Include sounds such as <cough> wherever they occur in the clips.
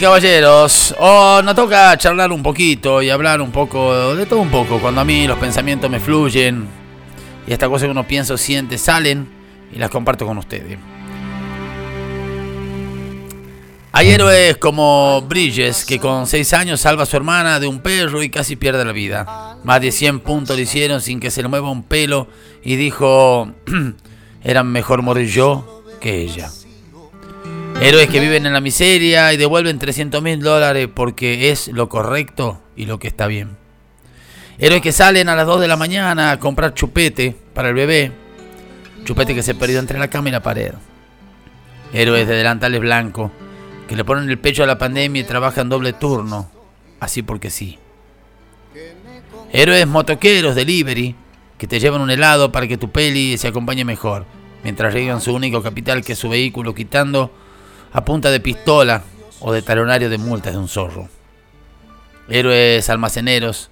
Caballeros, oh, nos toca charlar un poquito y hablar un poco de todo un poco. Cuando a mí los pensamientos me fluyen y estas cosas que uno piensa o siente salen y las comparto con ustedes. Hay héroes como Bridges, que con 6 años salva a su hermana de un perro y casi pierde la vida. Más de 100 puntos le hicieron sin que se le mueva un pelo y dijo, <clears throat> era mejor morir yo que ella. Héroes que viven en la miseria y devuelven 300 mil dólares porque es lo correcto y lo que está bien. Héroes que salen a las 2 de la mañana a comprar chupete para el bebé. Chupete que se perdió entre la cama y la pared. Héroes de delantales blancos que le ponen el pecho a la pandemia y trabajan doble turno. Así porque sí. Héroes motoqueros, delivery, que te llevan un helado para que tu peli se acompañe mejor. Mientras llegan su único capital que es su vehículo quitando a punta de pistola o de talonario de multas de un zorro. Héroes almaceneros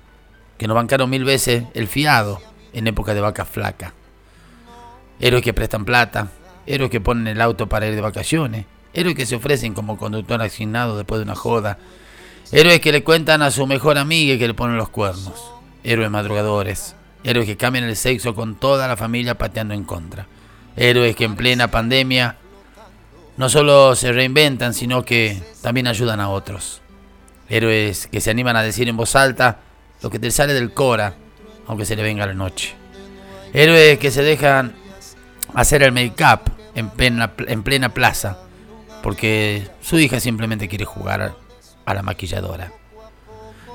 que nos bancaron mil veces el fiado en época de vaca flaca. Héroes que prestan plata, héroes que ponen el auto para ir de vacaciones, héroes que se ofrecen como conductor asignado después de una joda, héroes que le cuentan a su mejor amiga que le ponen los cuernos, héroes madrugadores, héroes que cambian el sexo con toda la familia pateando en contra, héroes que en plena pandemia no solo se reinventan, sino que también ayudan a otros. Héroes que se animan a decir en voz alta lo que te sale del cora, aunque se le venga la noche. Héroes que se dejan hacer el make-up en plena, en plena plaza, porque su hija simplemente quiere jugar a la maquilladora.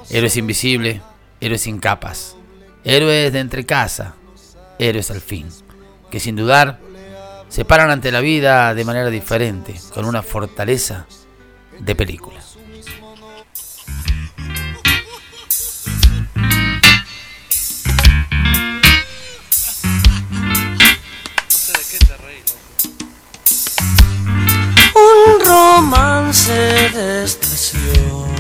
Héroes invisibles, héroes sin capas, héroes de entre casa, héroes al fin, que sin dudar se paran ante la vida de manera diferente, con una fortaleza de película. Un romance de estación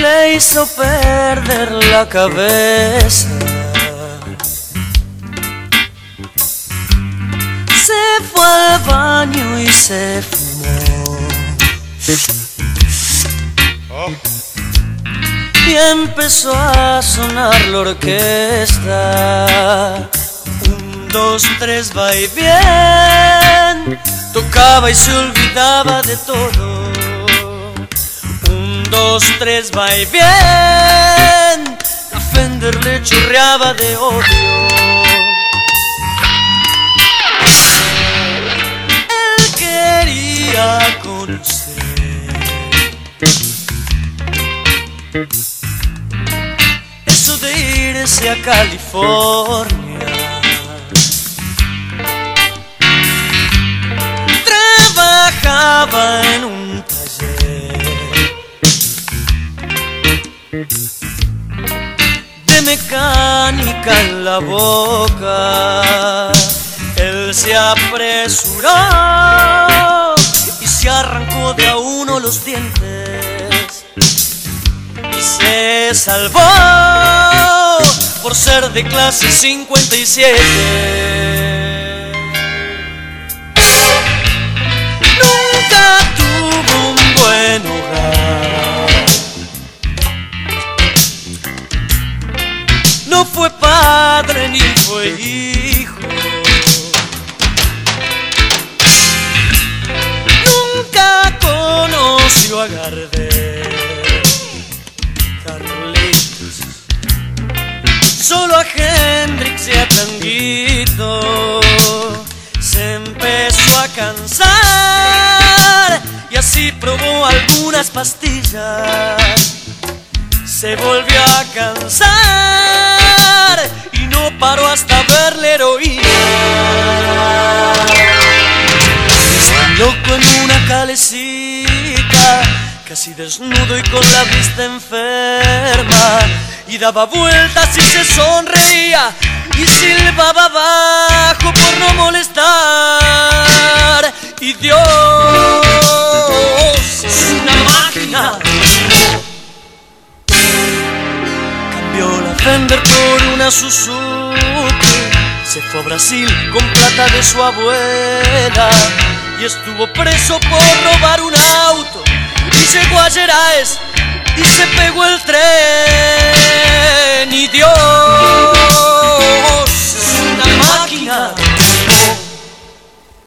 le hizo perder la cabeza se fue al baño y se fumó. Y empezó a sonar la orquesta. Un, dos, tres, va y bien. Tocaba y se olvidaba de todo. Un, dos, tres, va y bien. La le chorreaba de odio. De irse a California. Trabajaba en un taller de mecánica en la boca. Él se apresuró se arrancó de a uno los dientes y se salvó por ser de clase 57. Nunca tuvo un buen hogar. No fue padre ni fue hijo conoció a Gardel, Hendrix y a Tanguito se empezó a cansar y así probó algunas pastillas. Se volvió a cansar y no paró hasta verle heroína loco en una calecita, casi desnudo y con la vista enferma, y daba vueltas y se sonreía y silbaba abajo por no molestar. Y Dios es una máquina. Cambió la Fender por una Suzuki. Se fue a Brasil con plata de su abuela y estuvo preso por robar un auto y llegó a Gerais